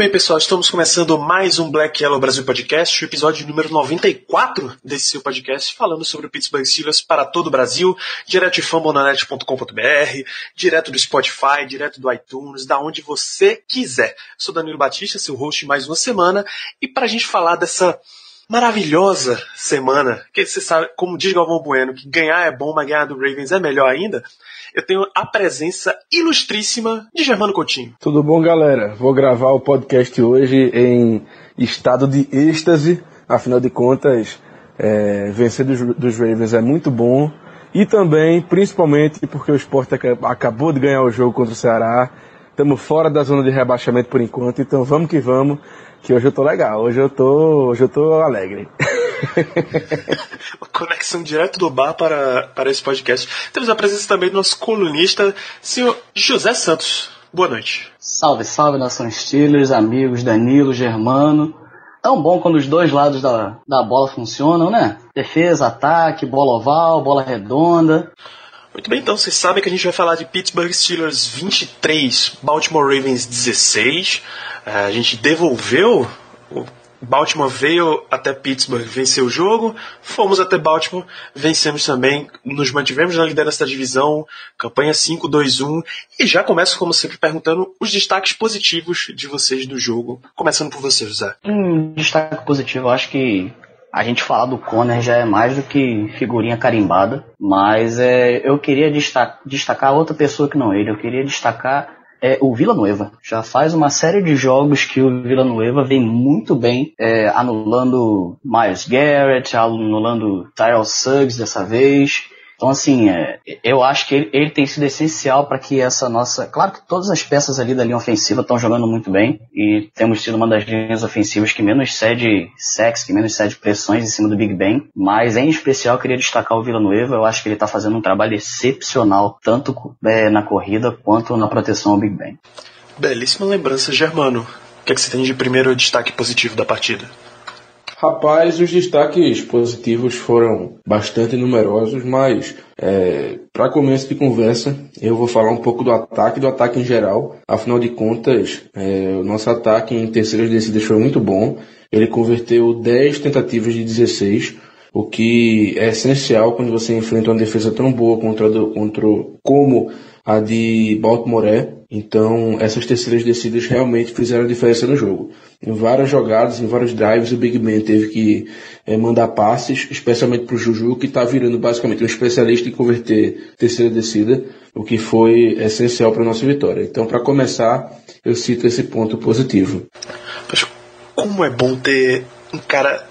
bem, pessoal, estamos começando mais um Black Yellow Brasil Podcast, o episódio número 94 desse seu podcast, falando sobre o Pittsburgh Steelers para todo o Brasil, direto de fambonanet.com.br, direto do Spotify, direto do iTunes, da onde você quiser. Sou Danilo Batista, seu host mais uma semana, e para a gente falar dessa maravilhosa semana, que você sabe, como diz Galvão Bueno, que ganhar é bom, mas ganhar do Ravens é melhor ainda, eu tenho a presença ilustríssima de Germano Coutinho. Tudo bom, galera? Vou gravar o podcast hoje em estado de êxtase. Afinal de contas, é, vencer dos, dos Ravens é muito bom. E também, principalmente, porque o Sport acabou de ganhar o jogo contra o Ceará. Estamos fora da zona de rebaixamento por enquanto, então vamos que vamos, que hoje eu tô legal, hoje eu tô, hoje eu tô alegre. Conexão direto do bar para, para esse podcast. Temos a presença também do nosso colunista, senhor José Santos. Boa noite. Salve, salve, nação Steelers, amigos Danilo, Germano. Tão bom quando os dois lados da, da bola funcionam, né? Defesa, ataque, bola oval, bola redonda. Muito bem, então vocês sabem que a gente vai falar de Pittsburgh Steelers 23, Baltimore Ravens 16. Eh, A gente devolveu o Baltimore veio até Pittsburgh, venceu o jogo, fomos até Baltimore, vencemos também, nos mantivemos na liderança da divisão, campanha 5-2-1, e já começo, como sempre, perguntando os destaques positivos de vocês do jogo. Começando por você, José. Um destaque positivo, eu acho que a gente falar do Conner já é mais do que figurinha carimbada, mas é, eu queria destacar, destacar outra pessoa que não ele, eu queria destacar é, o Villanueva. Já faz uma série de jogos que o Villanueva vem muito bem, é, anulando Miles Garrett, anulando Tyrell Suggs dessa vez. Então, assim, é, eu acho que ele, ele tem sido essencial para que essa nossa. Claro que todas as peças ali da linha ofensiva estão jogando muito bem e temos sido uma das linhas ofensivas que menos cede sacks, que menos cede pressões em cima do Big Ben. Mas, em especial, eu queria destacar o Villanueva. Eu acho que ele está fazendo um trabalho excepcional, tanto é, na corrida quanto na proteção ao Big Ben. Belíssima lembrança, Germano. O que, é que você tem de primeiro destaque positivo da partida? Rapaz, os destaques positivos foram bastante numerosos, mas é, para começo de conversa, eu vou falar um pouco do ataque, do ataque em geral. Afinal de contas, é, o nosso ataque em terceiras descidas foi muito bom. Ele converteu 10 tentativas de 16, o que é essencial quando você enfrenta uma defesa tão boa contra, contra como a de Baltimore. Então, essas terceiras descidas realmente fizeram a diferença no jogo. Em várias jogadas, em vários drives, o Big Ben teve que é, mandar passes, especialmente para o Juju, que está virando basicamente um especialista em converter terceira descida, o que foi essencial para a nossa vitória. Então, para começar, eu cito esse ponto positivo. Mas como é bom ter um cara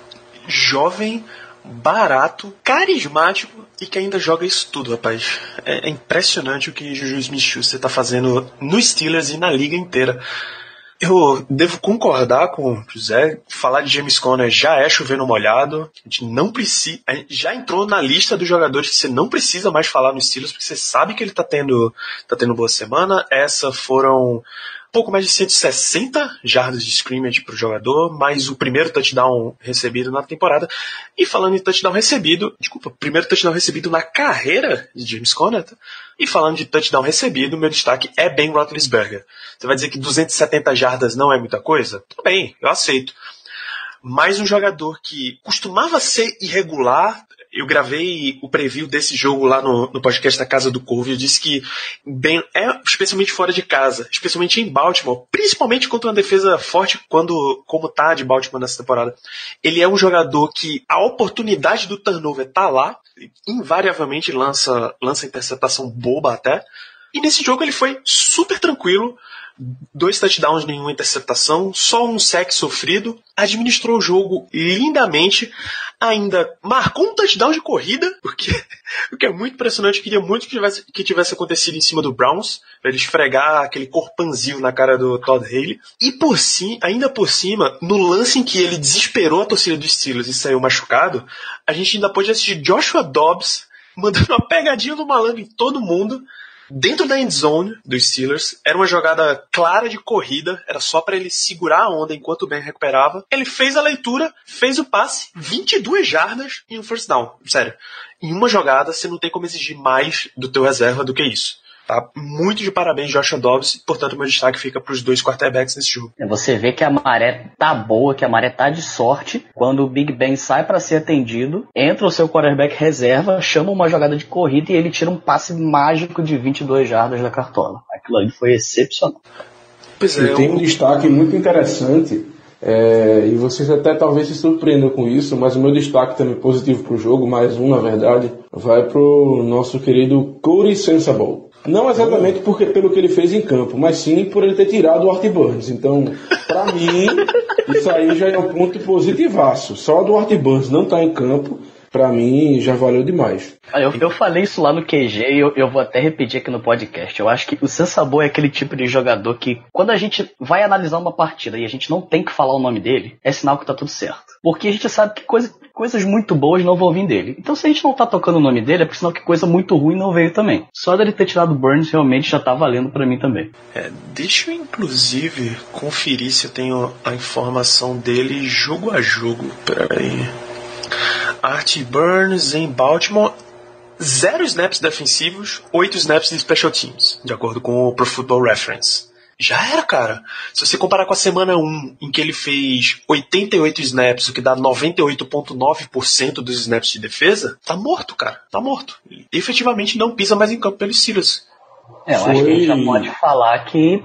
jovem, barato, carismático e que ainda joga isso tudo, rapaz. É, é impressionante o que Juju Smith-Schuster está fazendo no Steelers e na liga inteira. Eu devo concordar com o José, falar de James Conner já é chover no molhado. A gente não precisa, já entrou na lista dos jogadores que você não precisa mais falar no Steelers, porque você sabe que ele tá tendo, tá tendo boa semana. Essa foram pouco mais de 160 jardas de scrimmage para o jogador, mais o primeiro touchdown recebido na temporada. E falando em touchdown recebido, desculpa, primeiro touchdown recebido na carreira de James Conner. Tá? E falando de touchdown recebido, meu destaque é Ben Roethlisberger. Você vai dizer que 270 jardas não é muita coisa? Tudo bem, eu aceito. Mas um jogador que costumava ser irregular, eu gravei o preview desse jogo lá no, no podcast da Casa do Corvo e eu disse que Ben é especialmente fora de casa, especialmente em Baltimore, principalmente contra uma defesa forte quando como tá de Baltimore nessa temporada. Ele é um jogador que a oportunidade do turnover tá lá, invariavelmente lança lança interceptação boba até. E nesse jogo ele foi super tranquilo, dois touchdowns, nenhuma interceptação, só um sec sofrido, administrou o jogo lindamente, ainda marcou um touchdown de corrida, porque O que é muito impressionante, queria muito que tivesse, que tivesse acontecido em cima do Browns, pra ele esfregar aquele corpanzil na cara do Todd Haley. E por cima, ainda por cima, no lance em que ele desesperou a torcida dos Steelers e saiu machucado, a gente ainda pôde assistir Joshua Dobbs mandando uma pegadinha do malandro em todo mundo, dentro da end zone dos Steelers. Era uma jogada clara de corrida, era só para ele segurar a onda enquanto o Ben recuperava. Ele fez a leitura, fez o passe, 22 jardas e um first down. Sério, em uma jogada você não tem como exigir mais do teu reserva do que isso. Tá? Muito de parabéns, Joshua Dobbs. Portanto, meu destaque fica para os dois quarterbacks nesse jogo. É, Você vê que a maré tá boa, que a maré tá de sorte. Quando o Big Ben sai para ser atendido, entra o seu quarterback reserva, chama uma jogada de corrida e ele tira um passe mágico de 22 jardas da cartola. Aquilo ali foi excepcional. Pois é, E tem um destaque muito interessante, é, e vocês até talvez se surpreendam com isso, mas o meu destaque também positivo pro jogo, mais um na verdade, vai pro nosso querido Corey Sensible. Não exatamente porque pelo que ele fez em campo, mas sim por ele ter tirado o Art Burns. Então, pra mim, isso aí já é um ponto positivaço. Só do Art Burns não tá em campo, pra mim já valeu demais. Olha, Eu, eu falei isso lá no QG e eu, eu vou até repetir aqui no podcast. Eu acho que o Sensabor é aquele tipo de jogador que, quando a gente vai analisar uma partida e a gente não tem que falar o nome dele, é sinal que tá tudo certo. Porque a gente sabe que coisa- coisas muito boas não vão vir dele. Então se a gente não tá tocando o nome dele, é por sinal que coisa muito ruim não veio também. Só dele ter tirado Burns realmente já tá valendo pra mim também. É, deixa eu inclusive conferir se eu tenho a informação dele jogo a jogo. Peraí. Art Burns em Baltimore. Zero snaps defensivos, oito snaps de special teams, de acordo com o Pro Football Reference. Já era, cara. Se você comparar com a semana 1, em que ele fez 88 snaps, o que dá 98,9% dos snaps de defesa, tá morto, cara. Tá morto. Ele efetivamente não pisa mais em campo pelos Steelers. É, eu acho que a gente já Foi- pode falar que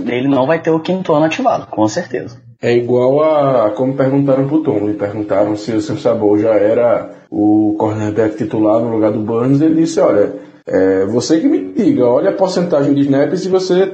ele não vai ter o quinto ano ativado, com certeza. É igual a como perguntaram pro Tom, e perguntaram se o Sam Sabol já era o cornerback titular no lugar do Burns, ele disse, olha, é, você que me diga, olha a porcentagem de snaps e você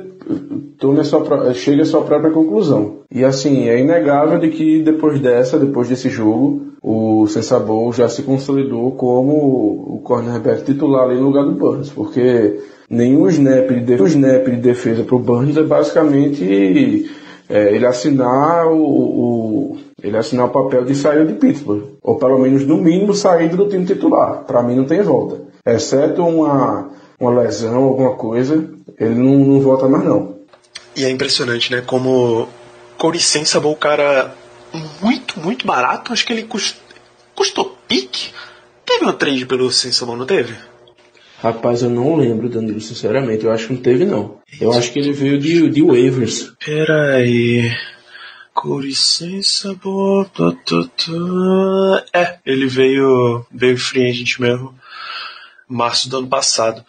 tome a sua, chegue à sua própria conclusão. E assim, é inegável de que depois dessa, depois desse jogo, o Sensabol já se consolidou como o cornerback titular ali no lugar do Burns, porque nenhum snap de, de- um snap de defesa pro Burns é basicamente é, ele assinar o, o- ele assinar o papel de sair de Pittsburgh, ou pelo menos no mínimo saído do time titular. Para mim não tem volta, exceto uma uma lesão, alguma coisa, ele não, não volta mais não. E é impressionante, né? Como Corey Sensible, o cara muito, muito barato. Acho que ele cust... custou pique. Teve uma trade pelo Sensible, não teve? Rapaz, eu não lembro, Danilo, sinceramente. Eu acho que não teve, não. Eu acho que ele veio de, de waivers. Pera aí. Corey Sensible. É, ele veio, veio free agent mesmo. Março do ano passado.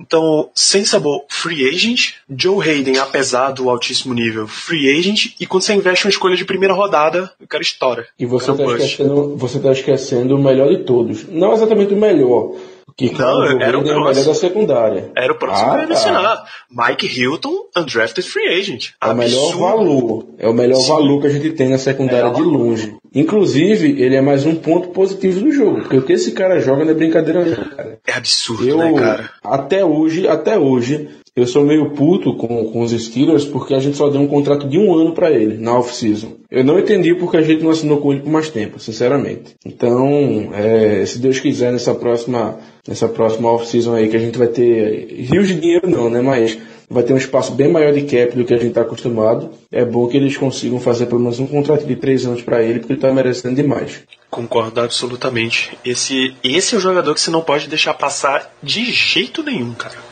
Então, Sensible, free agent. Joe Hayden, apesar do altíssimo nível, free agent. E quando você investe uma escolha de primeira rodada, o cara estoura. E você O cara tá, bust. esquecendo, você tá esquecendo o melhor de todos. Não exatamente o melhor. Que Não, era o é próximo. melhor da secundária. Era o próximo Ah, que eu ia tá. mencionar. Mike Hilton, undrafted free agent. É o melhor valor. É o melhor Sim. valor que a gente tem na secundária de longe. Inclusive, ele é mais um ponto positivo do jogo. Porque o que esse cara joga não é brincadeira cara. É absurdo, Eu, né, cara? até hoje, até hoje, eu sou meio puto com, com os Steelers porque a gente só deu um contrato de um ano pra ele na off-season. Eu não entendi porque a gente não assinou com ele por mais tempo, sinceramente. Então, é, se Deus quiser, nessa próxima, nessa próxima off-season aí, que a gente vai ter rios de dinheiro não, né, mas vai ter um espaço bem maior de cap do que a gente está acostumado. É bom que eles consigam fazer pelo menos um contrato de três anos pra ele, porque ele tá merecendo demais. Concordo absolutamente. Esse, esse é o jogador que você não pode deixar passar de jeito nenhum, cara.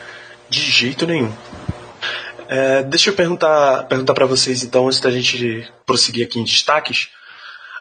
De jeito nenhum. É, deixa eu perguntar, perguntar para vocês então, antes da gente prosseguir aqui em destaques.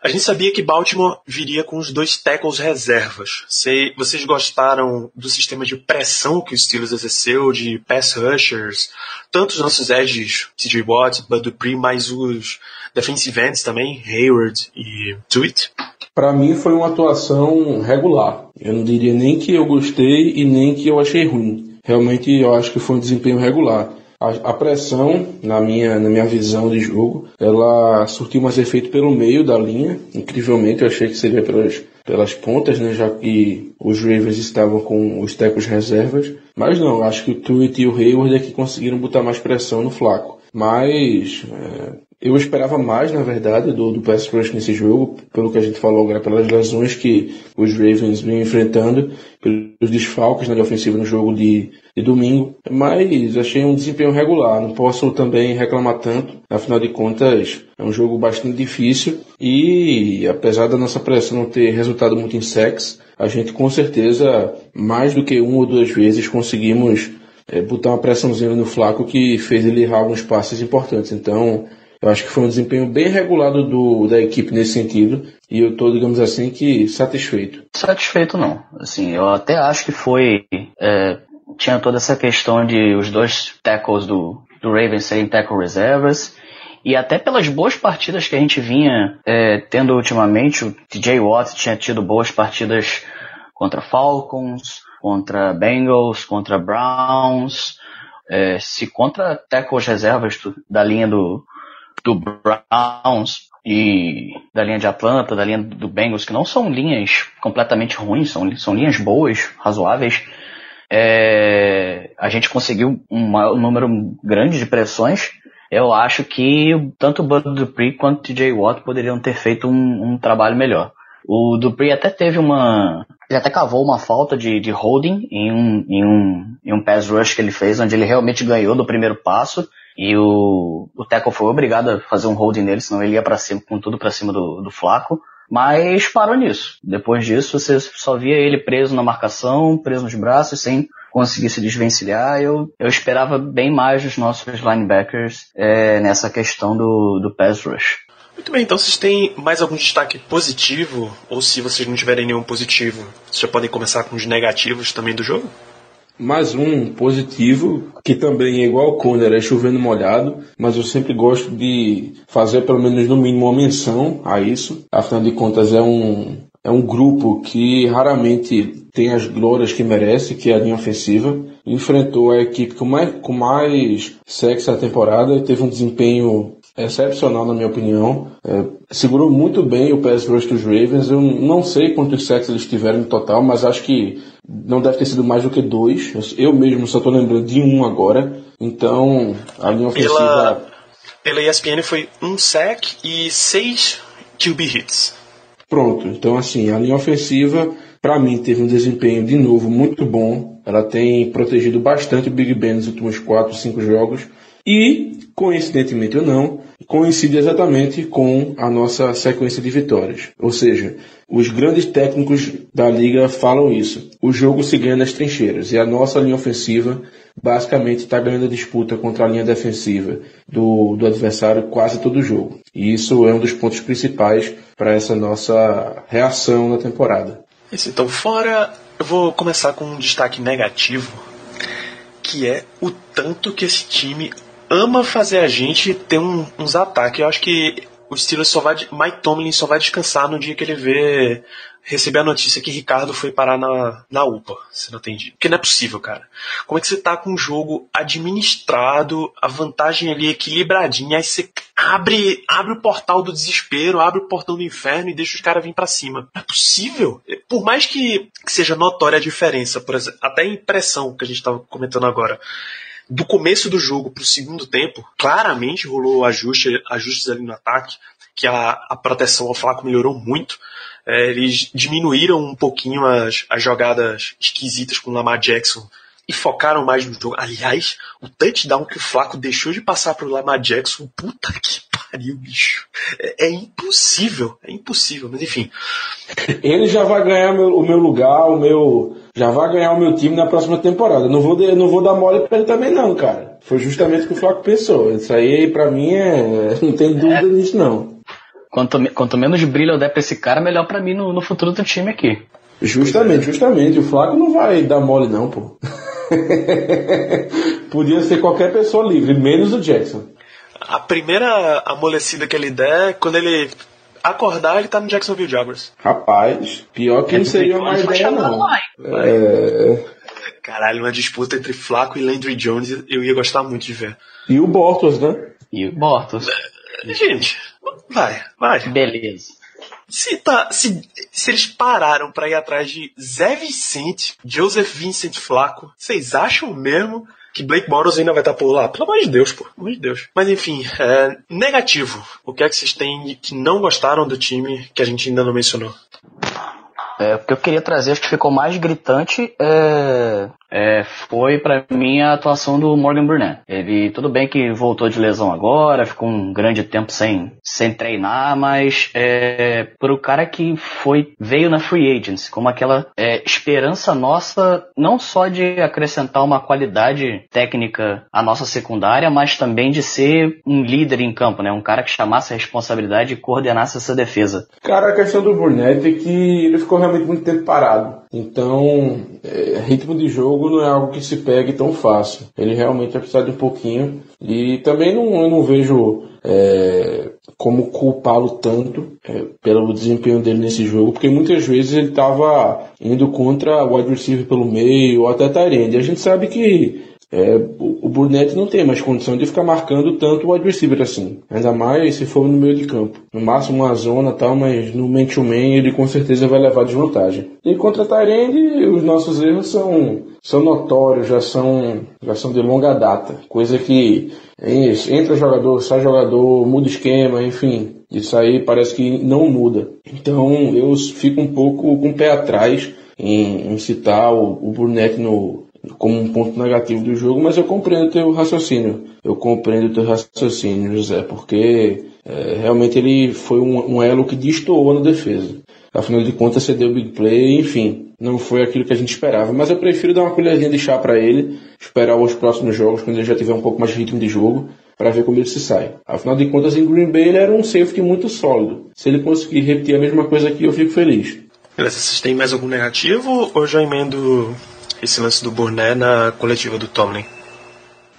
A gente sabia que Baltimore viria com os dois tackles reservas. Se, vocês gostaram do sistema de pressão que o Steelers exerceu, de pass rushers, tanto os nossos edges, TJ Watt, Bud Dupree, mas os defensive ends também, Hayward e Tweet? Pra mim foi uma atuação regular. Eu não diria nem que eu gostei e nem que eu achei ruim. Realmente eu acho que foi um desempenho regular. a, pressão, na minha, na minha visão de jogo, ela surtiu mais efeito pelo meio da linha. Incrivelmente, eu achei que seria pelas, pelas pontas, né, já que os Ravens estavam com os tecos reservas. Mas não, acho que o Tuitt e o Hayward é que conseguiram botar mais pressão no Flaco. Mas é, eu esperava mais, na verdade, do, do pass rush nesse jogo, pelo que a gente falou agora, pelas lesões que os Ravens vinham enfrentando, pelos desfalques na né, ofensiva no jogo de, de domingo. Mas achei um desempenho regular, não posso também reclamar tanto. Afinal de contas, é um jogo bastante difícil e, apesar da nossa pressão não ter resultado muito em sex, a gente com certeza, mais do que uma ou duas vezes, conseguimos é, botar uma pressãozinha no Flaco que fez ele errar alguns passes importantes. Então, eu acho que foi um desempenho bem regulado do, da equipe nesse sentido e eu estou, digamos assim, que satisfeito. Satisfeito não. Assim, eu até acho que foi é, tinha toda essa questão de os dois tackles do, do Ravens serem tackle reservas e até pelas boas partidas que a gente vinha é, tendo ultimamente, o TJ Watt tinha tido boas partidas contra Falcons, contra Bengals, contra Browns, é, se contra tackles reservas da linha do, do Browns e da linha de Atlanta, da linha do Bengals, que não são linhas completamente ruins, são, são linhas boas, razoáveis, é, a gente conseguiu um, um, número grande de pressões. Eu acho que tanto o Bud Dupree quanto o TJ Watt poderiam ter feito um, um trabalho melhor. O Dupree até teve uma. Ele até cavou uma falta de, de holding em um, em, um, em um pass rush que ele fez, onde ele realmente ganhou do primeiro passo. E o, o tackle foi obrigado a fazer um holding nele, senão ele ia para cima, com tudo para cima do, do Flaco. Mas parou nisso. Depois disso, você só via ele preso na marcação, preso nos braços, sem conseguir se desvencilhar. Eu, eu esperava bem mais dos nossos linebackers é, nessa questão do, do pass rush. Muito bem, então vocês têm mais algum destaque positivo? Ou se vocês não tiverem nenhum positivo, vocês já podem começar com os negativos também do jogo? Mais um positivo, que também é igual ao Conner, é chovendo molhado, mas eu sempre gosto de fazer pelo menos no mínimo uma menção a isso. Afinal de contas, é um, é um grupo que raramente tem as glórias que merece, que é a linha ofensiva. Enfrentou a equipe com mais, com mais sexo da temporada teve um desempenho excepcional na minha opinião. É, segurou muito bem o pass rush dos Ravens. Eu não sei quantos sacks eles tiveram no total, mas acho que não deve ter sido mais do que dois. Eu mesmo só estou lembrando de um agora. Então, a linha ofensiva... Pela, pela ESPN foi um sack e seis QB hits. Pronto. Então, assim, a linha ofensiva, para mim, teve um desempenho, de novo, muito bom. Ela tem protegido bastante o Big Ben nos últimos 4, 5 jogos. E, coincidentemente ou não, coincide exatamente com a nossa sequência de vitórias. Ou seja, os grandes técnicos da liga falam isso. O jogo se ganha nas trincheiras e a nossa linha ofensiva basicamente está ganhando a disputa contra a linha defensiva do, do adversário quase todo jogo. E isso é um dos pontos principais para essa nossa reação na temporada. Isso, então, fora, eu vou começar com um destaque negativo, que é o tanto que esse time ama fazer a gente ter um, uns ataques. Eu acho que o Steelers só vai. Mike Tomlin só vai descansar no dia que ele vê. Receber a notícia que Ricardo foi parar na, na UPA, se não entendi. Porque não é possível, cara. Como é que você tá com um jogo administrado, a vantagem ali equilibradinha, aí você abre, abre o portal do desespero, abre o portão do inferno e deixa os caras vir para cima. Não é possível. Por mais que, que seja notória a diferença, por exemplo, até a impressão que a gente tava comentando agora do começo do jogo para o segundo tempo, claramente rolou ajuste, ajustes ali no ataque, que a, a proteção ao Flaco melhorou muito. É, eles diminuíram um pouquinho as, as jogadas esquisitas com o Lamar Jackson e focaram mais no jogo. Aliás, o touchdown que o Flaco deixou de passar para o Lamar Jackson, puta que pariu, bicho. É, é, impossível, é impossível, mas enfim. Ele já vai ganhar meu, o meu lugar, o meu. Já vai ganhar o meu time na próxima temporada. Não vou, não vou dar mole para ele também, não, cara. Foi justamente o que o Flaco pensou. Isso aí, para mim, é. Não tem dúvida é. nisso, não. Quanto, quanto menos brilho eu der pra esse cara, melhor para mim no, no futuro do time aqui. Justamente, justamente. O Flaco não vai dar mole, não, pô. Podia ser qualquer pessoa livre, menos o Jackson. A primeira amolecida que ele der, quando ele acordar, ele tá no Jacksonville Jaguars. Rapaz, pior que é não seria uma ideia, não. É... Caralho, uma disputa entre Flaco e Landry Jones eu ia gostar muito de ver. E o Bortles, né? E o Bortles. Gente, vai, vai. Beleza. Se, tá, se, se eles pararam pra ir atrás de Zé Vicente, Joseph Vincent Flaco, vocês acham mesmo que Blake Bortles ainda vai estar por lá? Pelo amor de Deus, pô. Pelo amor de Deus. Mas enfim, é, negativo. O que é que vocês têm que não gostaram do time que a gente ainda não mencionou? É, o que eu queria trazer, acho que ficou mais gritante, é, é, foi para mim a atuação do Morgan Burnett. Ele, tudo bem que voltou de lesão agora, ficou um grande tempo sem, sem treinar, mas é, pro cara que foi veio na free agency, como aquela é, esperança nossa, não só de acrescentar uma qualidade técnica à nossa secundária, mas também de ser um líder em campo, né? Um cara que chamasse a responsabilidade e coordenasse essa defesa. Cara, a questão do Burnett é que ele ficou realmente muito tempo parado. Então, é, ritmo de jogo não é algo que se pegue tão fácil. Ele realmente vai precisar de um pouquinho. E também não, eu não vejo é, como culpá-lo tanto é, pelo desempenho dele nesse jogo, porque muitas vezes ele estava indo contra o receiver pelo meio ou até Tyrande. A gente sabe que é, o Burnett não tem mais condição de ficar marcando tanto o receiver assim. Ainda mais se for no meio de campo. No máximo uma zona tal, mas no man-to-man ele com certeza vai levar desvantagem. E contra a Tyrande, os nossos erros são, são notórios, já são, já são de longa data. Coisa que entra jogador, sai jogador, muda esquema, enfim. Isso aí parece que não muda. Então eu fico um pouco com o pé atrás em, em citar o, o no, como um ponto negativo do jogo, mas eu compreendo o teu raciocínio. Eu compreendo o teu raciocínio, José, porque é, realmente ele foi um, um, elo que destoou na defesa. Afinal de contas, cedeu o big play, enfim, não foi aquilo que a gente esperava. Mas eu prefiro dar uma colherzinha de chá para ele, esperar os próximos jogos, quando ele já tiver um pouco mais de ritmo de jogo, para ver como ele se sai. Afinal de contas, em Green Bay ele era um safety muito sólido. Se ele conseguir repetir a mesma coisa aqui, eu fico feliz. Beleza, vocês têm mais algum negativo ou já emendo esse lance do Burnett na coletiva do Tomlin?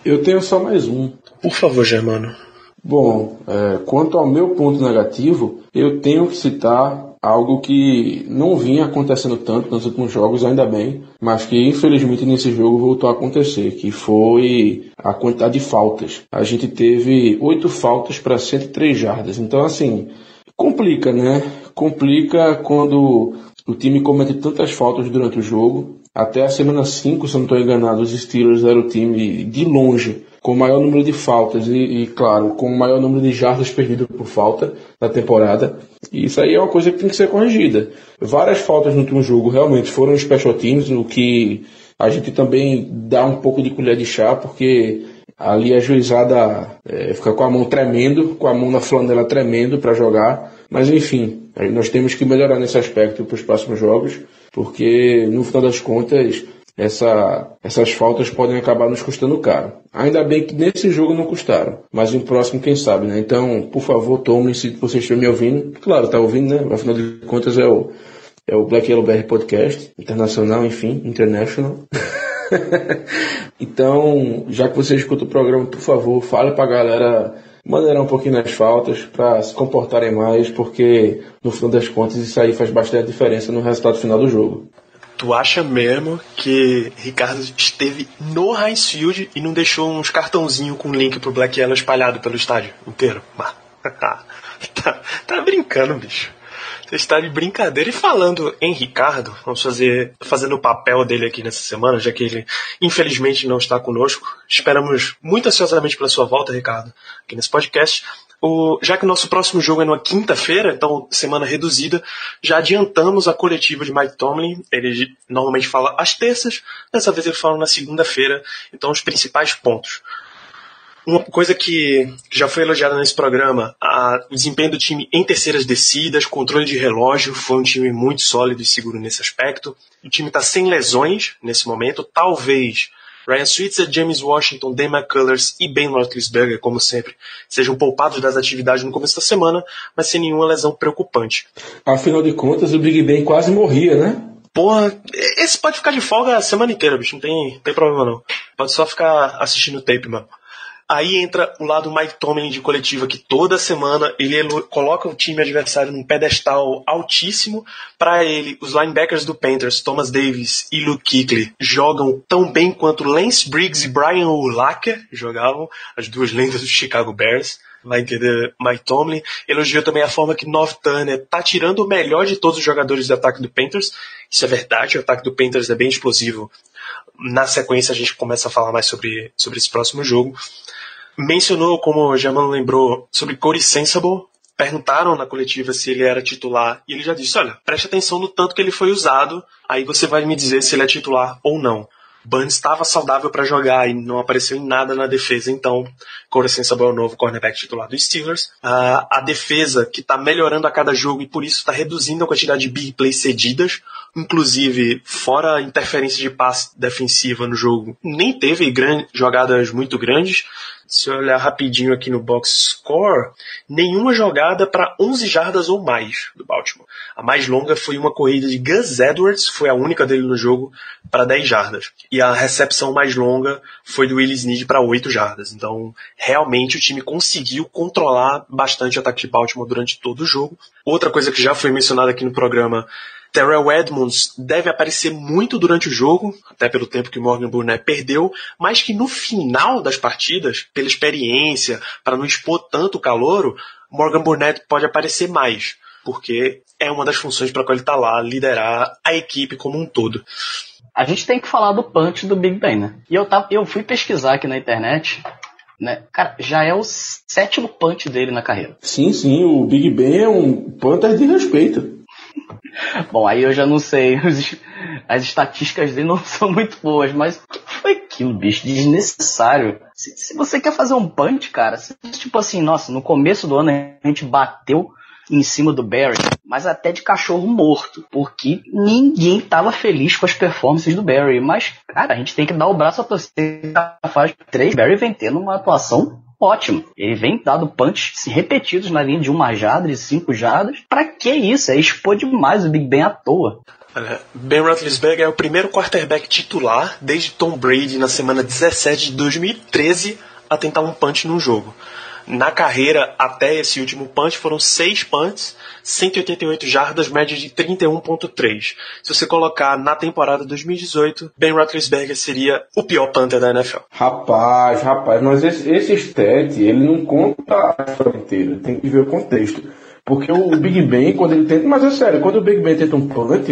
Eu tenho só mais um. Por favor, Germano. Bom, é, quanto ao meu ponto negativo, eu tenho que citar algo que não vinha acontecendo tanto nos últimos jogos, ainda bem, mas que infelizmente nesse jogo voltou a acontecer, que foi a quantidade de faltas. A gente teve oito faltas para 103 jardas. Então, assim, complica, né? Complica quando o time comete tantas faltas durante o jogo. Até a semana 5, se eu não estou enganado, os Steelers eram o time de longe com o maior número de faltas e, e, claro, com o maior número de jardas perdidas por falta na temporada. E isso aí é uma coisa que tem que ser corrigida. Várias faltas no último jogo realmente foram special teams, o que a gente também dá um pouco de colher de chá, porque ali a juizada é, fica com a mão tremendo, com a mão na flanela tremendo para jogar. Mas enfim, nós temos que melhorar nesse aspecto para os próximos jogos, porque no final das contas essa, essas faltas podem acabar nos custando caro. Ainda bem que nesse jogo não custaram, mas no próximo quem sabe, né? Então, por favor, tomem se vocês estiverem me ouvindo. Claro, tá ouvindo, né? Afinal de contas é o, é o Black Yellow BR Podcast, internacional, enfim, international. então, já que você escuta o programa, por favor, fale pra galera maneirar um pouquinho nas faltas para se comportarem mais, porque no final das contas isso aí faz bastante diferença no resultado final do jogo. Tu acha mesmo que Ricardo esteve no Heinz Field e não deixou uns cartãozinhos com link pro Black Yellow espalhado pelo estádio inteiro? tá, tá brincando, bicho. Você está de brincadeira. E falando em Ricardo, vamos fazer fazendo o papel dele aqui nessa semana, já que ele infelizmente não está conosco. Esperamos muito ansiosamente pela sua volta, Ricardo, aqui nesse podcast. O, já que o nosso próximo jogo é numa quinta-feira, então semana reduzida, já adiantamos a coletiva de Mike Tomlin. Ele normalmente fala às terças, dessa vez ele fala na segunda-feira. Então, os principais pontos. Uma coisa que já foi elogiada nesse programa, a, o desempenho do time em terceiras descidas, controle de relógio, foi um time muito sólido e seguro nesse aspecto. O time está sem lesões nesse momento, talvez Ryan Switzer, James Washington, Dan McCullers e Ben Roethlisberger, como sempre, sejam poupados das atividades no começo da semana, mas sem nenhuma lesão preocupante. Afinal de contas, o Big Ben quase morria, né? Porra, esse pode ficar de folga a semana inteira, bicho, não tem, tem problema não. Pode só ficar assistindo o tape, mano. Aí entra o lado Mike Tomlin de coletiva, que toda semana ele coloca o time adversário num pedestal altíssimo. Para ele, os linebackers do Panthers, Thomas Davis e Luke Kuechly, jogam tão bem quanto Lance Briggs e Brian Urlacher jogavam, as duas lendas do Chicago Bears vai entender Mike Tomlin. Elogiou também a forma que North Turner tá tirando o melhor de todos os jogadores do ataque do Panthers. Isso é verdade, o ataque do Panthers é bem explosivo. Na sequência a gente começa a falar mais sobre, sobre esse próximo jogo mencionou, como o Germano lembrou, sobre Corey Sensible. Perguntaram na coletiva se ele era titular e ele já disse: Olha, preste atenção no tanto que ele foi usado, aí você vai me dizer se ele é titular ou não. Burns estava saudável para jogar e não apareceu em nada na defesa, então Corey Sensible é o novo cornerback titular dos Steelers. Uh, a defesa que está melhorando a cada jogo e por isso está reduzindo a quantidade de big plays cedidas, inclusive fora a interferência de passe defensiva no jogo, nem teve jogadas muito grandes se eu olhar rapidinho aqui no box score, nenhuma jogada para 11 jardas ou mais do Baltimore. A mais longa foi uma corrida de Gus Edwards, foi a única dele no jogo, para 10 jardas. E a recepção mais longa foi do Willis Snead para 8 jardas. Então, realmente o time conseguiu controlar bastante o ataque de Baltimore durante todo o jogo. Outra coisa que já foi mencionada aqui no programa Terrell Edmonds deve aparecer muito durante o jogo, até pelo tempo que Morgan Burnett perdeu, mas que no final das partidas, pela experiência, para não expor tanto o calouro, Morgan Burnett pode aparecer mais, porque é uma das funções para qual ele está lá, liderar a equipe como um todo. A gente tem que falar do punch do Big Ben, né? E eu, tava, eu fui pesquisar aqui na internet né? Cara, já é o sétimo punch dele na carreira. Sim, sim, o Big Ben é um punter de respeito. Bom, aí eu já não sei. As estatísticas dele não são muito boas, mas o que foi aquilo, bicho? Desnecessário. Se, se, você quer fazer um punch, cara, tipo assim, nossa, no começo do ano a gente bateu em cima do Barry, mas até de cachorro morto, porque ninguém tava feliz com as performances do Barry. Mas, cara, a gente tem que dar o braço a torcer. Faz três, Barry vem tendo uma atuação ótimo. Ele vem dado punch repetidos na linha de uma jarda, de cinco jardas. Pra que isso? É expor demais o Big Ben à toa. Ben Roethlisberger é o primeiro quarterback titular desde Tom Brady na semana 17 de 2013 a tentar um punch num jogo. Na carreira, até esse último punch, foram seis punts, 188 jardas, média de 31.3. Se você colocar na temporada 2018, Ben Roethlisberger seria o pior punter da NFL. Rapaz, rapaz, mas esse, esse stat, ele não conta a inteira, tem que ver o contexto. Porque o Big Ben, quando ele tenta. Mas é sério, quando o Big Ben tenta um punt,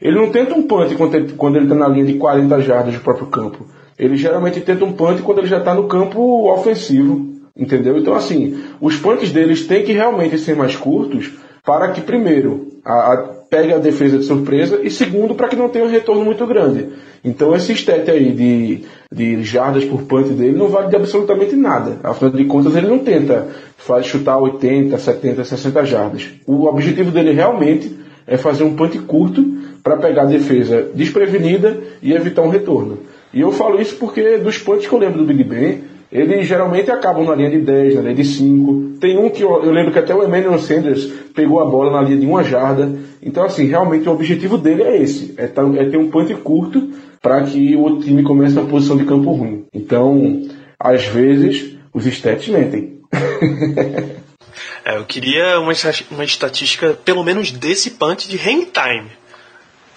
ele não tenta um punt quando ele, quando ele tá na linha de 40 jardas do próprio campo. Ele geralmente tenta um punt quando ele já está no campo ofensivo. Entendeu? Então, assim, os punts deles têm que realmente ser mais curtos para que, primeiro, a, a, pegue a defesa de surpresa e, segundo, para que não tenha um retorno muito grande. Então, esse stat aí de, de jardas por punt dele não vale de absolutamente nada. Afinal de contas, ele não tenta faz chutar 80, 70, 60 jardas. O objetivo dele realmente é fazer um punt curto para pegar a defesa desprevenida e evitar um retorno. E eu falo isso porque dos punts que eu lembro do Big Ben, eles geralmente acabam na linha de 10, na linha de 5. Tem um que eu, eu lembro que até o Emmanuel Sanders pegou a bola na linha de uma jarda. Então, assim, realmente o objetivo dele é esse: é, é ter um punch curto para que o time comece na posição de campo ruim. Então, às vezes, os stats mentem. é, eu queria uma, uma estatística, pelo menos desse punch de hang time.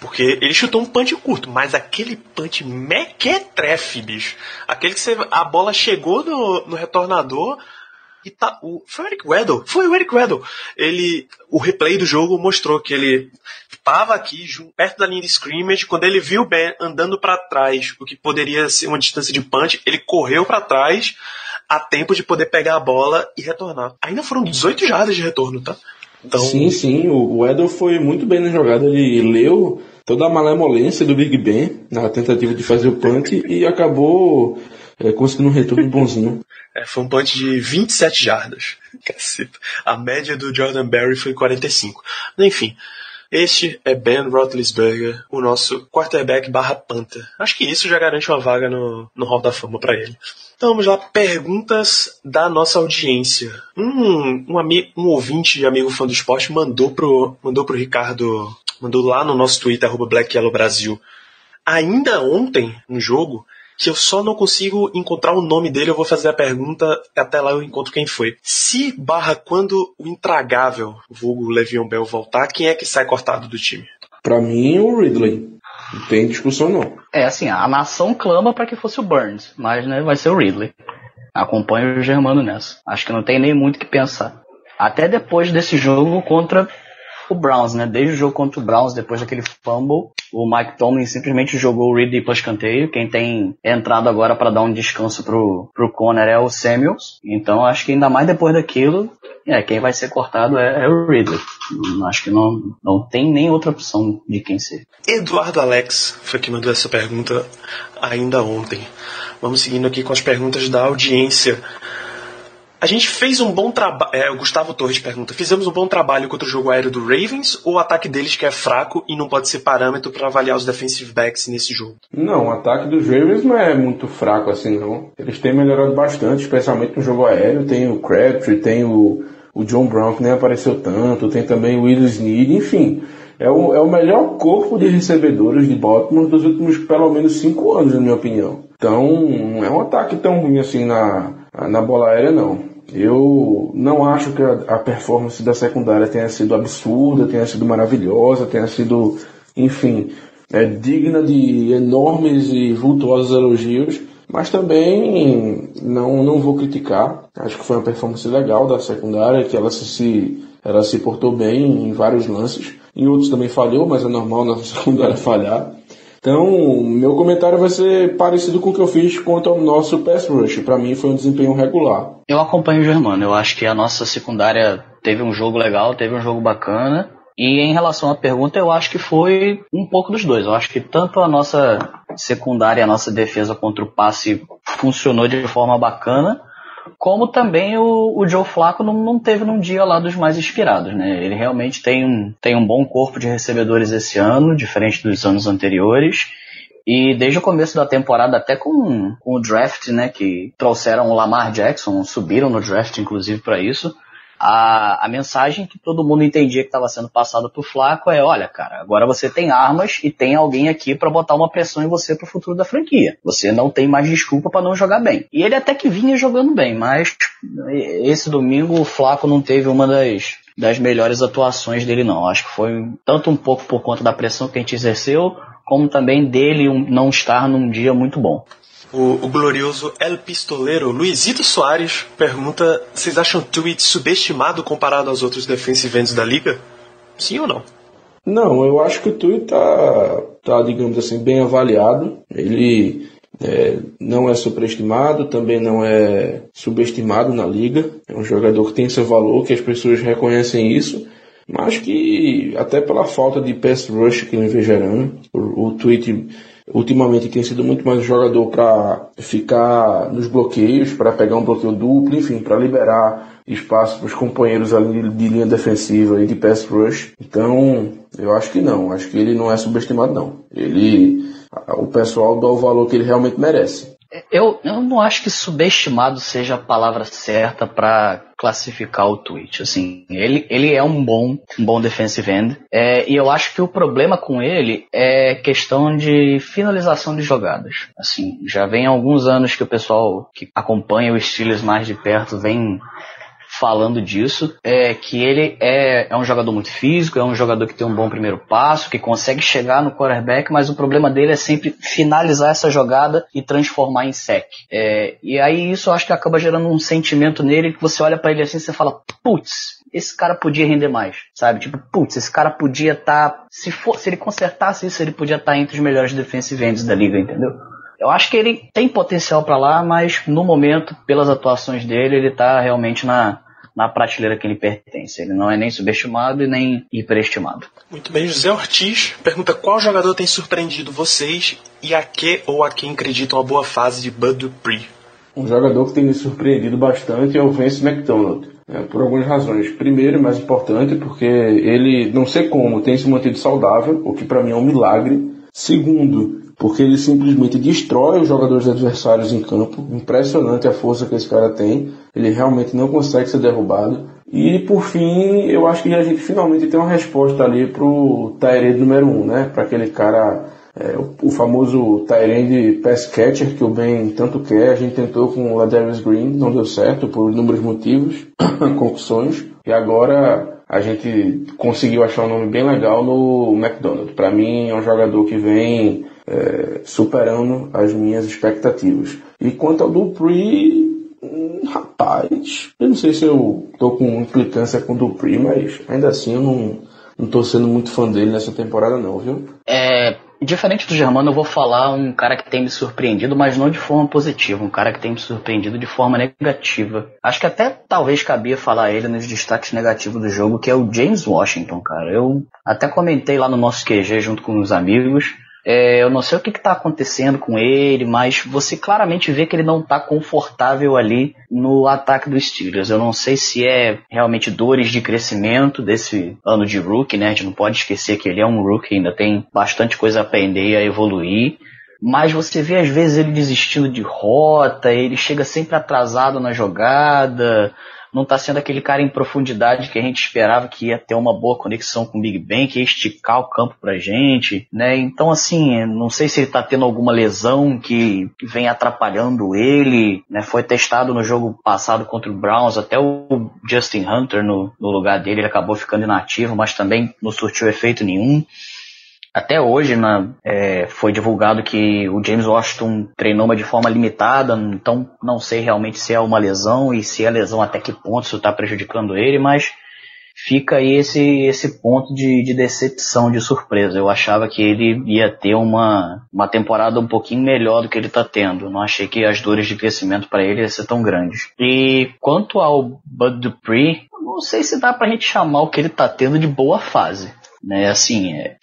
Porque ele chutou um punch curto, mas aquele punch mequetrefe, bicho. Aquele que você, a bola chegou no, no retornador e tá. O, foi o Eric Weddle? Foi o Eric Weddle. Ele, o replay do jogo mostrou que ele estava aqui perto da linha de scrimmage. Quando ele viu o Ben andando para trás, o que poderia ser uma distância de punch, ele correu para trás a tempo de poder pegar a bola e retornar. Ainda foram 18 jardas de retorno, tá? Então... Sim, sim, o Edel foi muito bem na jogada, ele leu toda a malemolência do Big Ben na tentativa de fazer o punch e acabou é, conseguindo um retorno bonzinho. É, foi um punch de 27 jardas. Caceta. A média do Jordan Berry foi 45. Enfim, este é Ben Roethlisberger, o nosso quarterback barra Panther. Acho que isso já garante uma vaga no, no Hall da Fama para ele. Então vamos lá, perguntas da nossa audiência. Um, um, um ouvinte e amigo fã do esporte mandou pro, mandou pro Ricardo mandou lá no nosso Twitter, arroba Black Yellow Brasil. Ainda ontem, no jogo, que eu só não consigo encontrar o nome dele, eu vou fazer a pergunta, até lá eu encontro quem foi. Se barra quando o intragável, vulgo Le'Veon Bell, voltar, quem é que sai cortado do time? Pra mim, o Ridley. Não tem discussão não. É assim, a nação clama para que fosse o Burns, mas né, vai ser o Ridley. Acompanho o Germano nessa. Acho que não tem nem muito o que pensar. Até depois desse jogo contra o Browns, né? Desde o jogo contra o Browns, depois daquele fumble, o Mike Tomlin simplesmente jogou o Ridley para escanteio. Quem tem entrado agora para dar um descanso pro, pro Conner é o Samuels. Então acho que ainda mais depois daquilo, é, quem vai ser cortado é, é o Ridley. Acho que não, não tem nem outra opção de quem ser. Eduardo Alex foi que mandou essa pergunta ainda ontem. Vamos seguindo aqui com as perguntas da audiência. A gente fez um bom trabalho. É, o Gustavo Torres pergunta: fizemos um bom trabalho contra o jogo aéreo do Ravens ou o ataque deles que é fraco e não pode ser parâmetro para avaliar os defensive backs nesse jogo? Não, o ataque dos Ravens não é muito fraco assim, não. Eles têm melhorado bastante, especialmente no jogo aéreo. Tem o Crabtree, tem o, o John Brown, que nem apareceu tanto, tem também o Will Snead, enfim. É o, é o melhor corpo de recebedores de Baltimore dos últimos pelo menos cinco anos, na minha opinião. Então, não é um ataque tão ruim assim na, na bola aérea, não. Eu não acho que a, a performance da secundária tenha sido absurda, tenha sido maravilhosa, tenha sido, enfim, é, digna de enormes e vultuosos elogios, mas também não, não vou criticar. Acho que foi uma performance legal da secundária, que ela se, se, ela se portou bem em vários lances. Em outros também falhou, mas é normal na secundária falhar. Então, meu comentário vai ser parecido com o que eu fiz quanto ao nosso pass rush. Para mim foi um desempenho regular. Eu acompanho o Germano. Eu acho que a nossa secundária teve um jogo legal, teve um jogo bacana. E em relação à pergunta, eu acho que foi um pouco dos dois. Eu acho que tanto a nossa secundária a nossa defesa contra o passe funcionou de forma bacana, como também o, o Joe Flacco não, não teve num dia lá dos mais inspirados, né? Ele realmente tem um, tem um bom corpo de recebedores esse ano, diferente dos anos anteriores. E desde o começo da temporada, até com, com o draft, né, que trouxeram o Lamar Jackson, subiram no draft inclusive para isso, a, a mensagem que todo mundo entendia que estava sendo passada pro Flaco é, olha, cara, agora você tem armas e tem alguém aqui para botar uma pressão em você pro futuro da franquia. Você não tem mais desculpa para não jogar bem. E ele até que vinha jogando bem, mas esse domingo o Flaco não teve uma das das melhores atuações dele não. Acho que foi tanto um pouco por conta da pressão que a gente exerceu, como também dele não estar num dia muito bom. O, o glorioso El Pistoleiro Luizito Soares pergunta: vocês acham o tweet subestimado comparado aos outros defensive ends da liga? Sim ou não? Não, eu acho que o Tui tá, tá, digamos assim, bem avaliado. Ele é, não é superestimado, também não é subestimado na liga. É um jogador que tem seu valor, que as pessoas reconhecem isso. Mas que, até pela falta de pass rush que vem gerando, o, o Tweet ultimamente tem sido muito mais um jogador para ficar nos bloqueios, para pegar um bloqueio duplo, enfim, para liberar espaço para os companheiros ali de linha defensiva e de pass rush. Então, eu acho que não, acho que ele não é subestimado não. Ele, o pessoal dá o valor que ele realmente merece. Eu, eu não acho que subestimado seja a palavra certa para classificar o tweet. Assim, ele, ele é um bom, um bom defensive end. É, e eu acho que o problema com ele é questão de finalização de jogadas. Assim, já vem alguns anos que o pessoal que acompanha o Steelers mais de perto vem falando disso, é que ele é, é um jogador muito físico, é um jogador que tem um bom primeiro passo, que consegue chegar no quarterback, mas o problema dele é sempre finalizar essa jogada e transformar em sec. É, e aí isso eu acho que acaba gerando um sentimento nele que você olha pra ele assim e você fala, putz, esse cara podia render mais, sabe? Tipo, putz, esse cara podia estar, se for, se ele consertasse isso, ele podia estar entre os melhores defensive ends da liga, entendeu? Eu acho que ele tem potencial pra lá, mas no momento, pelas atuações dele, ele tá realmente na, na prateleira que ele pertence. Ele não é nem subestimado e nem hiperestimado. Muito bem, José Ortiz pergunta qual jogador tem surpreendido vocês e a que ou a quem acreditam a boa fase de Bud Dupree. Um jogador que tem me surpreendido bastante é o Vince McDonald. É, por algumas razões. Primeiro, e mais importante, porque ele, não sei como, tem se mantido saudável, o que para mim é um milagre. Segundo, porque ele simplesmente destrói os jogadores adversários em campo. Impressionante a força que esse cara tem. Ele realmente não consegue ser derrubado. E por fim, eu acho que a gente finalmente tem uma resposta ali pro Tyrese número 1, um, né? Para aquele cara É, o, o, famoso Tyrande Pass Catcher, que o Ben tanto quer, a gente tentou com o Ladarius Green, não deu certo por inúmeros motivos, concussões, e agora a gente conseguiu achar um nome bem legal no McDonald. Para mim é um jogador que vem é, superando as minhas expectativas. E quanto ao Dupree, hum, rapaz, eu não sei se eu tô com implicância com o Dupree, mas ainda assim eu não, não tô sendo muito fã dele nessa temporada não, viu? É, Diferente do Germano, eu vou falar um cara que tem me surpreendido, mas não de forma positiva, um cara que tem me surpreendido de forma negativa. Acho que até talvez cabia falar ele nos destaques negativos do jogo, que é o James Washington, cara. Eu até comentei lá no nosso QG junto com os amigos é, eu não sei o que está acontecendo com ele, mas você claramente vê que ele não está confortável ali no ataque dos Steelers. Eu não sei se é realmente dores de crescimento desse ano de rookie, né? A gente não pode esquecer que ele é um rookie, ainda tem bastante coisa a aprender e a evoluir. Mas você vê às vezes ele desistindo de rota, ele chega sempre atrasado na jogada, não está sendo aquele cara em profundidade que a gente esperava que ia ter uma boa conexão com o Big Ben, que ia esticar o campo pra gente, né? Então, assim, não sei se ele está tendo alguma lesão que vem atrapalhando ele, né? Foi testado no jogo passado contra o Browns, até o Justin Hunter no, no lugar dele, ele acabou ficando inativo, mas também não surtiu efeito nenhum. Até hoje né, é, foi divulgado que o James Washington treinou de forma limitada, então não sei realmente se é uma lesão e se é lesão até que ponto isso está prejudicando ele, mas fica aí esse, esse ponto de, de, decepção, de surpresa. Eu achava que ele ia ter uma, uma temporada um pouquinho melhor do que ele está tendo. Não achei que as dores de crescimento para ele iam ser tão grandes. E quanto ao Bud Dupree, não sei se dá para a gente chamar o que ele está tendo de boa fase. Né, assim, é,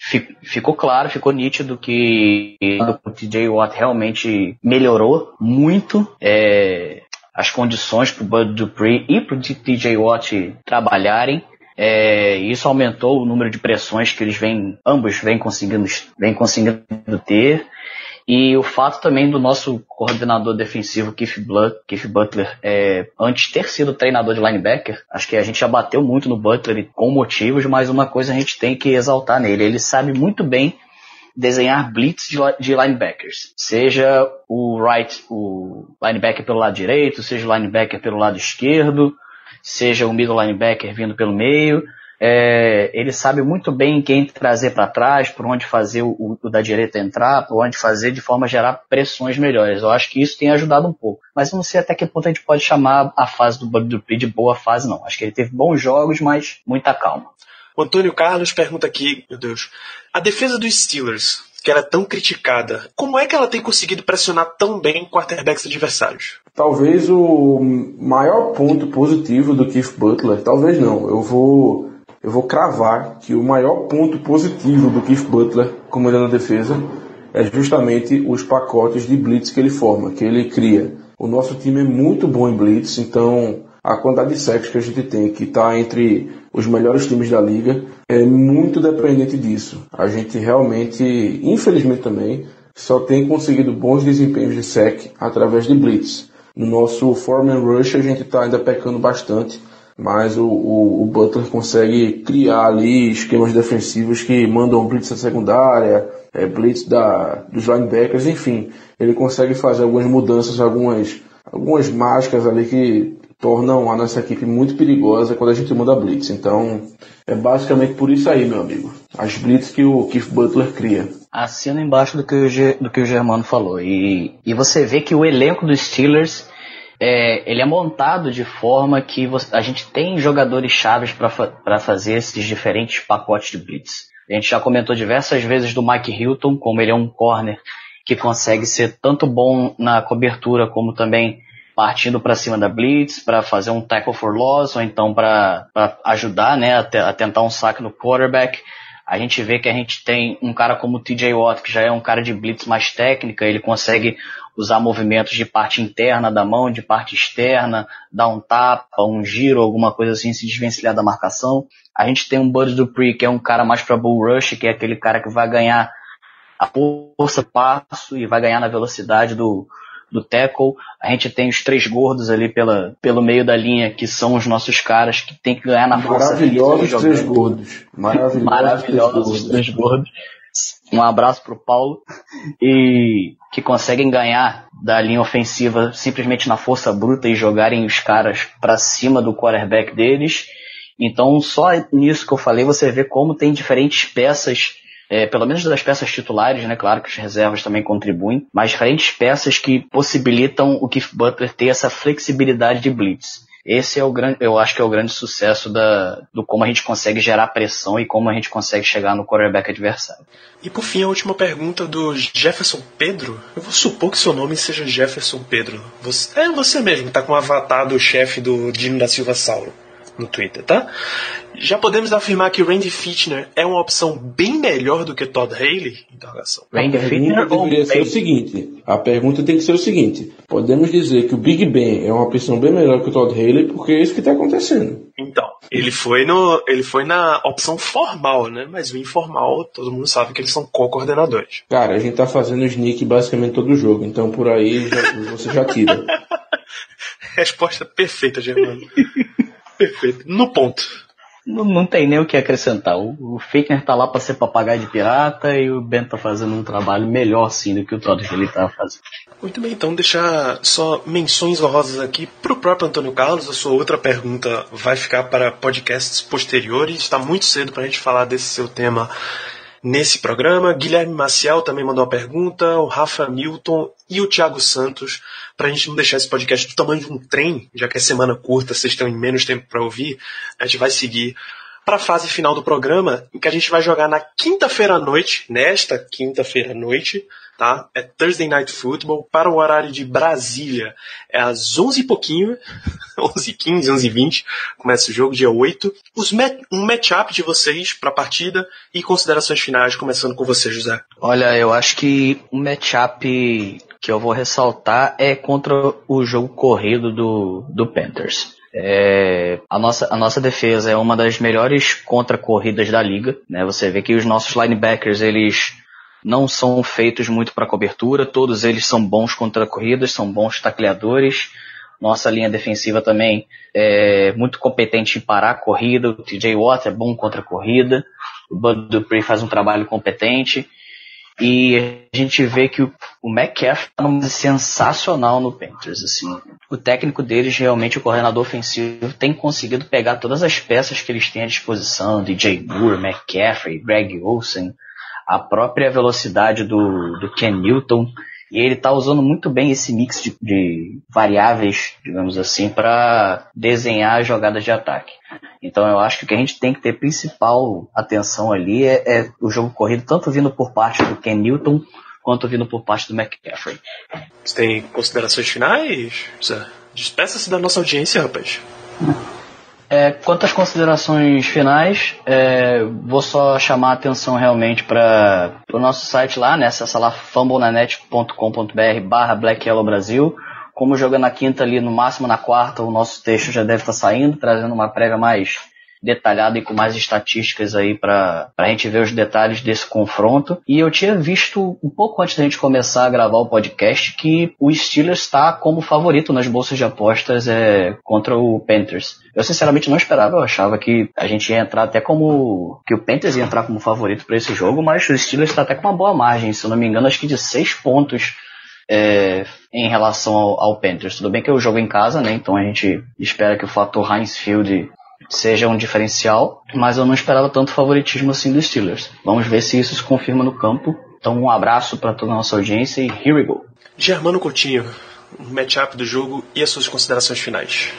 ficou claro, ficou nítido que o TJ Watt realmente melhorou muito é, as condições para o Bud Dupree e para o TJ Watt trabalharem. É, isso aumentou o número de pressões que eles vêm, ambos vêm conseguindo, vêm conseguindo ter. E o fato também do nosso coordenador defensivo, Keith, Blut, Keith Butler, é, antes ter sido treinador de linebacker, acho que a gente já bateu muito no Butler com motivos, mas uma coisa a gente tem que exaltar nele. Ele sabe muito bem desenhar blitz de, de, linebackers. Seja o right, o linebacker pelo lado direito, seja o linebacker pelo lado esquerdo, seja o middle linebacker vindo pelo meio. É, ele sabe muito bem quem trazer para trás, por onde fazer o, o, da direita entrar, por onde fazer de forma a gerar pressões melhores. Eu acho que isso tem ajudado um pouco. Mas eu não sei até que ponto a gente pode chamar a fase do Bug Dupree de boa fase, não. Acho que ele teve bons jogos, mas muita calma. O Antônio Carlos pergunta aqui, meu Deus, a defesa dos Steelers, que era tão criticada, como é que ela tem conseguido pressionar tão bem quarterbacks adversários? Talvez o maior ponto positivo do Keith Butler, talvez não, eu vou eu vou cravar que o maior ponto positivo do Keith Butler comandando a defesa é justamente os pacotes de blitz que ele forma, que ele cria. O nosso time é muito bom em blitz, então a quantidade de sacks que a gente tem, que está entre os melhores times da liga, é muito dependente disso. A gente realmente, infelizmente também, só tem conseguido bons desempenhos de sec através de blitz. No nosso Foreman Rush a gente está ainda pecando bastante mas o, o, o, Butler consegue criar ali esquemas defensivos que mandam blitz da secundária, é, blitz da, dos linebackers, enfim, ele consegue fazer algumas mudanças, algumas, algumas mágicas ali que tornam a nossa equipe muito perigosa quando a gente manda blitz. Então, é basicamente por isso aí, meu amigo. As blitz que o Keith Butler cria. Assina embaixo do que o, G, do que o Germano falou. E, e você vê que o elenco dos Steelers é, ele é montado de forma que você, a gente tem jogadores chaves para fa fazer esses diferentes pacotes de blitz. A gente já comentou diversas vezes do Mike Hilton, como ele é um corner que consegue ser tanto bom na cobertura como também partindo para cima da blitz para fazer um tackle for loss ou então para ajudar né, a, a tentar um saque no quarterback. A gente vê que a gente tem um cara como o TJ Watt, que já é um cara de blitz mais técnica, ele consegue usar movimentos de parte interna da mão, de parte externa, dar um tapa, um giro, alguma coisa assim, se desvencilhar da marcação. A gente tem um Buzz Dupree, que é um cara mais para bull rush, que é aquele cara que vai ganhar a força passo e vai ganhar na velocidade do, do tackle. A gente tem os três gordos ali pela, pelo meio da linha, que são os nossos caras que tem que ganhar na força. Maravilhosos três gordos. Maravilhosos, Maravilhosos três gordos. Um abraço pro Paulo. E que conseguem ganhar da linha ofensiva simplesmente na força bruta e jogarem os caras para cima do quarterback deles. Então, só nisso que eu falei, você vê como tem diferentes peças é, pelo menos das peças titulares, né? Claro que as reservas também contribuem, mas diferentes peças que possibilitam o Keith Butler ter essa flexibilidade de blitz. Esse é o grande, eu acho que é o grande sucesso da, do como a gente consegue gerar pressão e como a gente consegue chegar no quarterback adversário. E por fim, a última pergunta do Jefferson Pedro. Eu vou supor que seu nome seja Jefferson Pedro. Você, é você mesmo, tá com o avatar do chefe do Dino da Silva Sauro no Twitter, tá? Já podemos afirmar que o Randy Fitner é uma opção bem melhor do que Todd Haley? Interrogação. Randy A Fitner deveria ser o seguinte: a pergunta tem que ser o seguinte: podemos dizer que o Big Ben é uma opção bem melhor que o Todd Haley, porque é isso que está acontecendo. Então, ele foi no, ele foi na opção formal, né? Mas o informal, todo mundo sabe que eles são co-coordenadores. Cara, a gente tá fazendo sneak basicamente todo jogo, então por aí já- você já tira. Resposta perfeita, Germano. Perfeito. No ponto. Não, não tem nem o que acrescentar. O, o Fitner tá lá pra ser papagaio de pirata e o Ben tá fazendo um trabalho melhor sim do que o Todd Haley tá fazendo. Muito bem, então deixar só menções honrosas aqui pro próprio Antônio Carlos. A sua outra pergunta vai ficar para podcasts posteriores. Está muito cedo para a gente falar desse seu tema nesse programa. Guilherme Maciel também mandou uma pergunta, o Rafa Milton e o Thiago Santos. Para a gente não deixar esse podcast do tamanho de um trem, já que é semana curta, vocês têm menos tempo para ouvir, a gente vai seguir para a fase final do programa, em que a gente vai jogar na quinta-feira à noite, nesta quinta-feira à noite, tá? É Thursday Night Football, para o horário de Brasília. É às 11 e pouquinho, 11 15 11 20 começa o jogo, dia 8. Os um matchup de vocês para a partida e considerações finais, começando com você, José. Olha, eu acho que o matchup que eu vou ressaltar é contra o jogo corrido do, do Panthers. É, a, nossa, a nossa defesa é uma das melhores contra-corridas da liga. Né? Você vê que os nossos linebackers, eles não são feitos muito para cobertura, todos eles são bons contra corridas, são bons tacleadores. Nossa linha defensiva também é muito competente em parar a corrida. O TJ Watt é bom contra a corrida. O Bud Dupree faz um trabalho competente. E a gente vê que o, McCaffrey tá num sensacional no Panthers, assim. O técnico deles, realmente, o coordenador ofensivo, tem conseguido pegar todas as peças que eles têm à disposição, DJ Moore, McCaffrey, Greg Olsen, a própria velocidade do, do Ken Newton, e ele está usando muito bem esse mix de, de variáveis, digamos assim, para desenhar jogadas de ataque. Então eu acho que o que a gente tem que ter principal atenção ali é, é o jogo corrido, tanto vindo por parte do Ken Newton quanto vindo por parte do McCaffrey. Você tem considerações finais? Despeça-se da nossa audiência, rapaz. É, quanto às considerações finais, é, vou só chamar a atenção realmente para o nosso site lá, né? Acessa lá fumblenanet.com.br barra Black Yellow Brasil. Como joga na quinta ali, no máximo na quarta, o nosso texto já deve estar saindo, trazendo uma prévia mais detalhada e com mais estatísticas aí para a gente ver os detalhes desse confronto. E eu tinha visto um pouco antes da gente começar a gravar o podcast que o Steelers está como favorito nas bolsas de apostas é, contra o Panthers. Eu sinceramente não esperava, eu achava que a gente ia entrar até como. que o Panthers ia entrar como favorito para esse jogo, mas o Steelers está até com uma boa margem, se eu não me engano, acho que de seis pontos. é, em relação ao, ao Panthers. Tudo bem que eu jogo em casa, né? Então a gente espera que o fator Heinz Field seja um diferencial, mas eu não esperava tanto favoritismo assim dos Steelers. Vamos ver se isso se confirma no campo. Então um abraço para toda a nossa audiência e here we go. Germano Coutinho, o matchup do jogo e as suas considerações finais.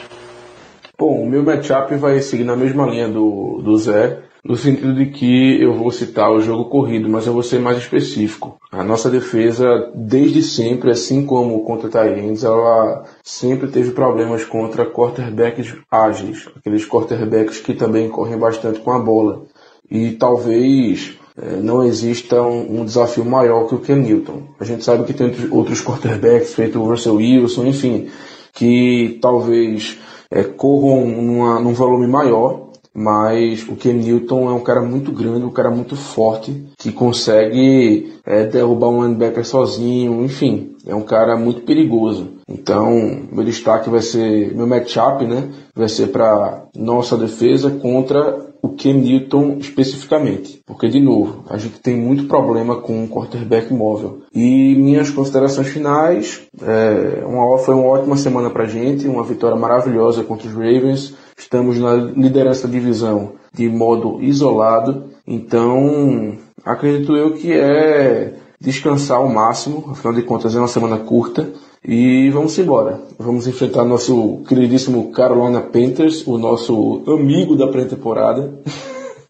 Bom, o meu matchup vai seguir na mesma linha do, do Zé, no sentido de que eu vou citar o jogo corrido, mas eu vou ser mais específico. A nossa defesa, desde sempre, assim como contra Tyrants, ela sempre teve problemas contra quarterbacks ágeis, aqueles quarterbacks que também correm bastante com a bola. E talvez eh, não exista um, um desafio maior que o Ken Newton. A gente sabe que tem outros- outros quarterbacks, feito o Russell Wilson, enfim, que talvez é, corram numa, num volume maior, mas o Ken Newton é um cara muito grande, um cara muito forte, que consegue é, derrubar um linebacker sozinho, enfim, é um cara muito perigoso. Então, meu destaque vai ser, meu matchup, né, vai ser para nossa defesa contra o Cam Newton especificamente, porque de novo a gente tem muito problema com o quarterback móvel. E minhas considerações finais, é, uma, foi uma ótima semana para gente, uma vitória maravilhosa contra os Ravens. Estamos na liderança da divisão de modo isolado, então acredito eu que é descansar ao máximo, afinal de contas é uma semana curta e vamos embora. Vamos enfrentar nosso queridíssimo Carolina Panthers, o nosso amigo da pré-temporada.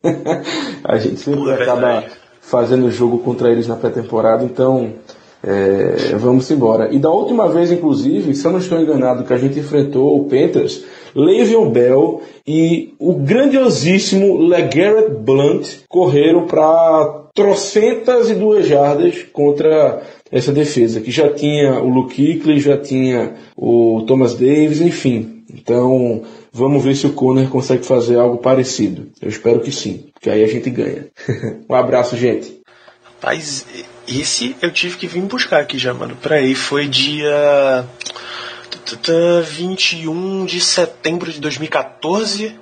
a gente sempre Pura acaba fazendo jogo contra eles na pré-temporada, então é, vamos embora. E da última vez, inclusive, se eu não estou enganado, que a gente enfrentou o Panthers, Le'Veon Bell e o grandiosíssimo LeGarrette Blunt correram para trocentas e duas jardas contra essa defesa, que já tinha o Luke Kuechly, já tinha o Thomas Davis, enfim. Então, vamos ver se o Conner consegue fazer algo parecido. Eu espero que sim, porque aí a gente ganha. um abraço, gente. Rapaz, esse eu tive que vir buscar aqui já, mano. Peraí, foi dia. 21 de setembro de 2014.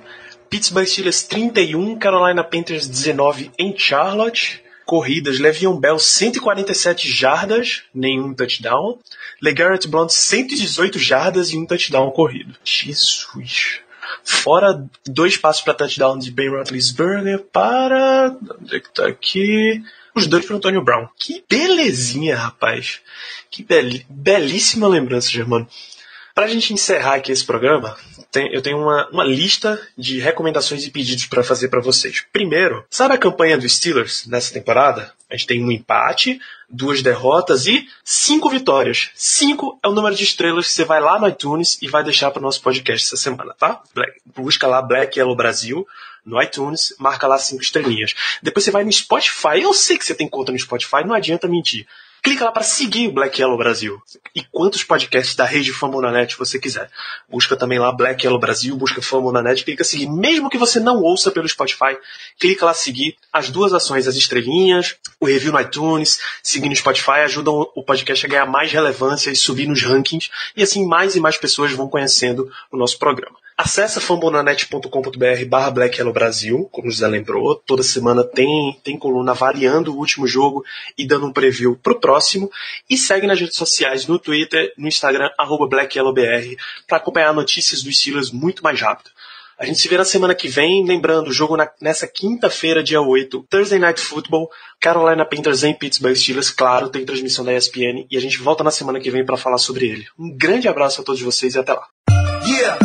Pittsburgh Steelers 31, Carolina Panthers 19 em Charlotte. Corridas, Le'Veon Bell 147 jardas, nenhum touchdown. LeGarrette Blount 118 jardas e um touchdown corrido. Jesus. Fora dois passos para touchdown de Ben Roethlisberger para... Onde é que tá aqui? Os dois para Antonio Brown. Que belezinha, rapaz. Que bel... belíssima lembrança, Germano. Pra gente encerrar aqui esse programa, tem- eu tenho uma, uma lista de recomendações e pedidos para fazer para vocês. Primeiro, sabe a campanha dos Steelers nessa temporada? A gente tem um empate, duas derrotas e cinco vitórias. Cinco é o número de estrelas que você vai lá no iTunes e vai deixar para o nosso podcast essa semana, tá? Black- busca lá Black Yellow Brasil no iTunes, marca lá cinco estrelinhas. Depois você vai no Spotify. Eu sei que você tem conta no Spotify, não adianta mentir. Clica lá para seguir o Black Yellow Brasil. E quantos podcasts da rede Fórmula Net você quiser. Busca também lá Black Yellow Brasil, busca Fórmula Net, clica seguir. Mesmo que você não ouça pelo Spotify, clica lá seguir. As duas ações, as estrelinhas, o review no iTunes, seguir no Spotify, ajudam o podcast a ganhar mais relevância e subir nos rankings. E assim mais e mais pessoas vão conhecendo o nosso programa. Acesse fambonanet.com.br barra Black Yellow Brasil, como o José lembrou. Toda semana tem, tem coluna avaliando o último jogo e dando um preview pro próximo. E segue nas redes sociais, no Twitter, no Instagram, arroba BlackYellowBR, para acompanhar notícias dos Steelers muito mais rápido. A gente se vê na semana que vem, lembrando, o jogo na- nessa quinta-feira, dia 8, Thursday Night Football, Carolina Panthers em Pittsburgh Steelers, claro, tem transmissão da ESPN, e a gente volta na semana que vem para falar sobre ele. Um grande abraço a todos vocês e até lá. Yeah,